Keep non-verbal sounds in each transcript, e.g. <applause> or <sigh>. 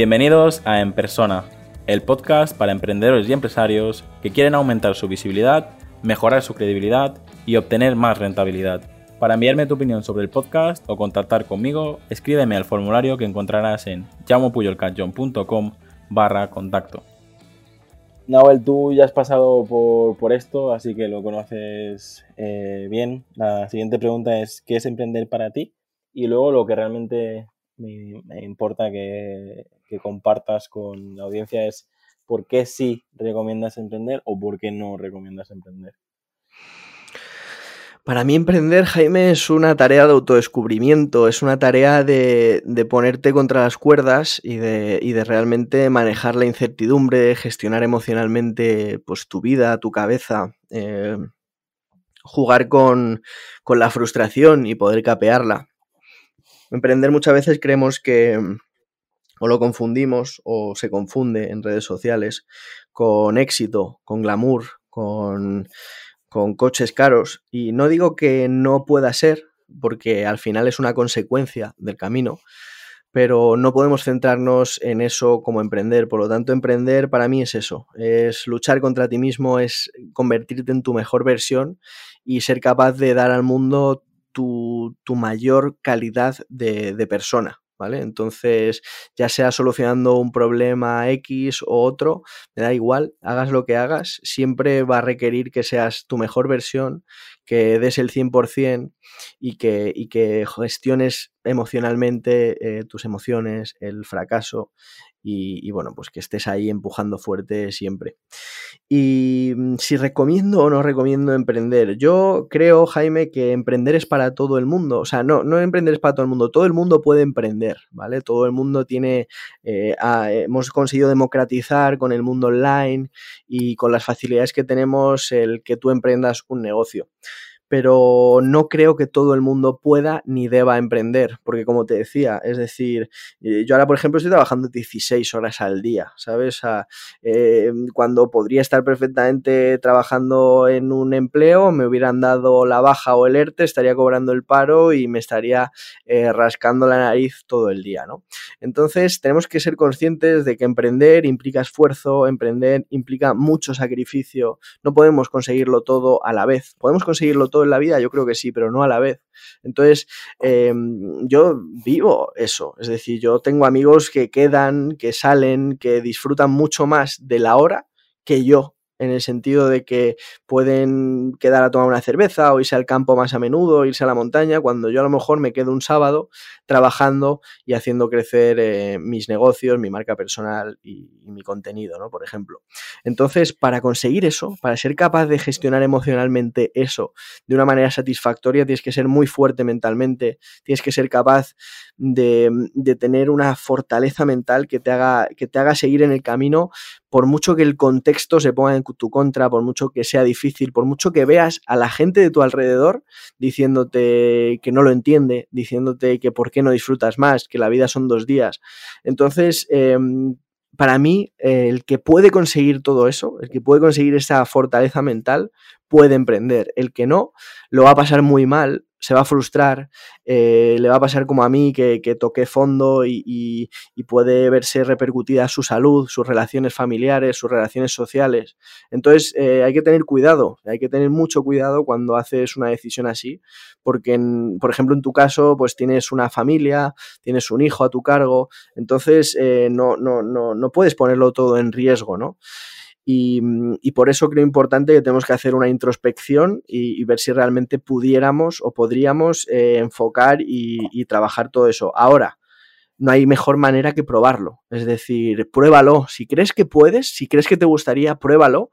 Bienvenidos a En Persona, el podcast para emprendedores y empresarios que quieren aumentar su visibilidad, mejorar su credibilidad y obtener más rentabilidad. Para enviarme tu opinión sobre el podcast o contactar conmigo, escríbeme al formulario que encontrarás en llamopuyolcanchon.com barra contacto. Nahuel, tú ya has pasado por, esto, así que lo conoces eh, bien. La siguiente pregunta es, ¿qué es emprender para ti? Y luego lo que realmente me, importa que, que, compartas con la audiencia es por qué sí recomiendas emprender o por qué no recomiendas emprender. Para mí emprender, Jaime, es una tarea de autodescubrimiento, es una tarea de, ponerte contra las cuerdas y de, realmente manejar la incertidumbre, gestionar emocionalmente pues, tu vida, tu cabeza, eh, jugar con, la frustración y poder capearla. Emprender muchas veces creemos que o lo confundimos o se confunde en redes sociales con éxito, con glamour, con con coches caros. Y no digo que no pueda ser, porque al final es una consecuencia del camino, pero no podemos centrarnos en eso como emprender. Por lo tanto, emprender para mí es eso, es luchar contra ti mismo, es convertirte en tu mejor versión y ser capaz de dar al mundo tu, mayor calidad de, de persona. ¿vale? Entonces, ya sea solucionando un problema X o otro, me da igual, hagas lo que hagas, siempre va a requerir que seas tu mejor versión, que des el 100% y que, y que gestiones emocionalmente eh, tus emociones, el fracaso y, bueno, pues que estés ahí empujando fuerte siempre. Y mm, si recomiendo o no recomiendo emprender, yo creo, Jaime, que emprender es para todo el mundo. O sea, no, no emprender es para todo el mundo, todo el mundo puede emprender, ¿vale? Todo el mundo tiene, eh, hemos conseguido democratizar con el mundo online y con las facilidades que tenemos el que tú emprendas un negocio pero no creo que todo el mundo pueda ni deba emprender, porque como te decía, es decir, eh, yo ahora, por ejemplo, estoy trabajando 16 horas al día, ¿sabes? Eh, cuando podría estar perfectamente trabajando en un empleo, me hubieran dado la baja o el ERTE, estaría cobrando el paro y me estaría eh, rascando la nariz todo el día, ¿no? Entonces, tenemos que ser conscientes de que emprender implica esfuerzo, emprender implica mucho sacrificio, no podemos conseguirlo todo a la vez, podemos conseguirlo todo en la vida? Yo creo que sí, pero no a la vez. Entonces, em, yo vivo eso. Es decir, yo tengo amigos que quedan, que salen, que disfrutan mucho más de la hora que yo en el sentido de que pueden quedar a tomar una cerveza o irse al campo más a menudo, irse a la montaña, cuando yo a lo mejor me quedo un sábado trabajando y haciendo crecer eh, mis negocios, mi marca personal y, mi contenido, ¿no? Por ejemplo. Entonces, para conseguir eso, para ser capaz de gestionar emocionalmente eso de una manera satisfactoria, tienes que ser muy fuerte mentalmente, tienes que ser capaz de, de tener una fortaleza mental que te, haga, que te haga seguir en el camino por mucho que el contexto se ponga en tu contra, por mucho que sea difícil, por mucho que veas a la gente de tu alrededor diciéndote que no lo entiende, diciéndote que por qué no disfrutas más, que la vida son dos días. Entonces, em, para mí, el que puede conseguir todo eso, el que puede conseguir esa fortaleza mental, puede emprender. El que no, lo va a pasar muy mal, se va a frustrar, eh, le va a pasar como a mí, que, toqué fondo y, puede verse repercutida su salud, sus relaciones familiares, sus relaciones sociales. Entonces eh, hay que tener cuidado, hay que tener mucho cuidado cuando haces una decisión así, porque, por ejemplo, en tu caso, pues tienes una familia, tienes un hijo a tu cargo, entonces eh, no, no, no, no puedes ponerlo todo en riesgo, ¿no? Mm, y, por eso creo importante que tenemos que hacer una introspección y, ver si realmente pudiéramos o podríamos eh, enfocar y, trabajar todo eso. Ahora, no hay mejor manera que probarlo. Es decir, pruébalo. Si crees que puedes, si crees que te gustaría, pruébalo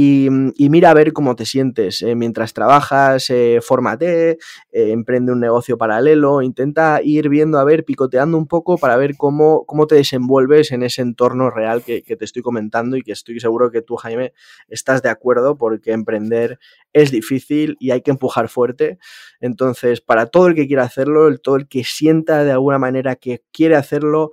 y, mira a ver cómo te sientes eh, mientras trabajas, eh, fórmate, eh, emprende un negocio paralelo, intenta ir viendo, a ver, picoteando un poco para ver cómo, cómo te desenvuelves en ese entorno real que, te estoy comentando y que estoy seguro que tú, Jaime, estás de acuerdo porque emprender es difícil y hay que empujar fuerte. Entonces, para todo el que quiera hacerlo, el, todo el que sienta de alguna manera que quiere hacerlo,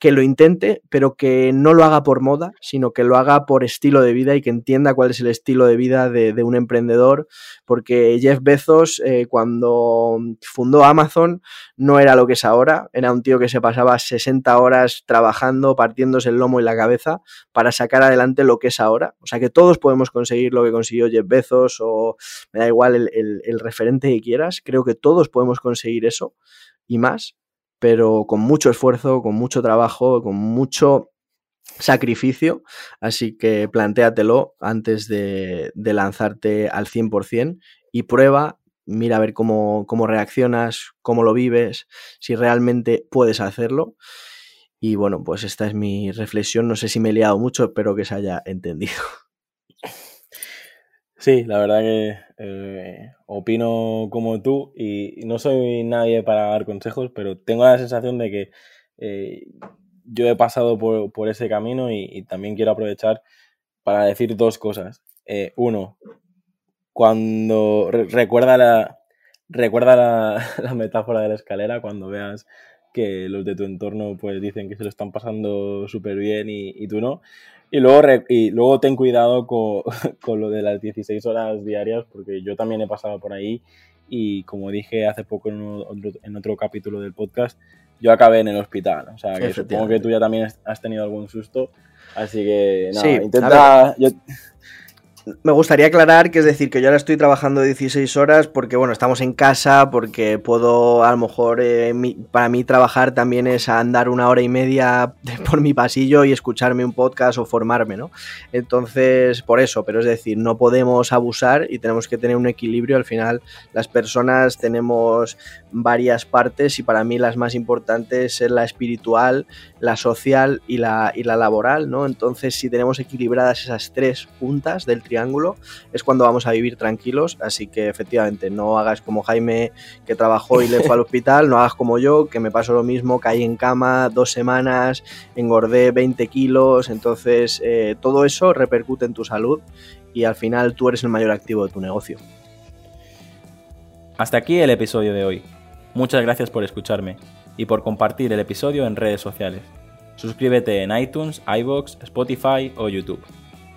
que lo intente, pero que no lo haga por moda, sino que lo haga por estilo de vida y que entienda cuál es el estilo de vida de, un emprendedor, porque Jeff Bezos eh, cuando fundó Amazon no era lo que es ahora, era un tío que se pasaba 60 horas trabajando, partiéndose el lomo y la cabeza para sacar adelante lo que es ahora. O sea que todos podemos conseguir lo que consiguió Jeff Bezos o me da igual el, el referente que quieras, creo que todos podemos conseguir eso y más pero con mucho esfuerzo, con mucho trabajo, con mucho sacrificio, así que plantéatelo antes de, lanzarte al 100% y prueba, mira a ver cómo, cómo reaccionas, cómo lo vives, si realmente puedes hacerlo. Y bueno, pues esta es mi reflexión, no sé si me he liado mucho, espero que se haya entendido. <laughs> Sí, la verdad que eh, opino como tú y no soy nadie para dar consejos, pero tengo la sensación de que eh, yo he pasado por, ese camino y, también quiero aprovechar para decir dos cosas. Eh, uno, cuando recuerda la, recuerda <laughs> la, metáfora de la escalera, cuando veas que los de tu entorno pues dicen que se lo están pasando súper bien y, tú no. Y luego, y luego ten cuidado <laughs> con, lo de las 16 horas diarias, porque yo también he pasado por ahí y como dije hace poco en otro, en otro capítulo del podcast, yo acabé en el hospital. O sea, que supongo que tú ya también has tenido algún susto. Así que, nada, intenta me gustaría aclarar que es decir que yo ahora estoy trabajando 16 horas porque bueno, estamos en casa, porque puedo a lo mejor eh, para mí trabajar también es andar una hora y media por mi pasillo y escucharme un podcast o formarme, ¿no? Entonces, por eso, pero es decir, no podemos abusar y tenemos que tener un equilibrio. Al final, las personas tenemos varias partes y para mí las más importantes es la espiritual, la social y la, y la laboral, ¿no? Entonces, si tenemos equilibradas esas tres puntas del triángulo, es cuando vamos a vivir tranquilos. Así que efectivamente, no hagas como Jaime que trabajó y le fue al <laughs> hospital, no hagas como yo, que me pasó lo mismo, caí en cama dos semanas, engordé 20 kilos, entonces eh, todo eso repercute en tu salud y al final tú eres el mayor activo de tu negocio. Hasta aquí el episodio de hoy. Muchas gracias por escucharme y por compartir el episodio en redes sociales. Suscríbete en iTunes, iBox, Spotify o YouTube.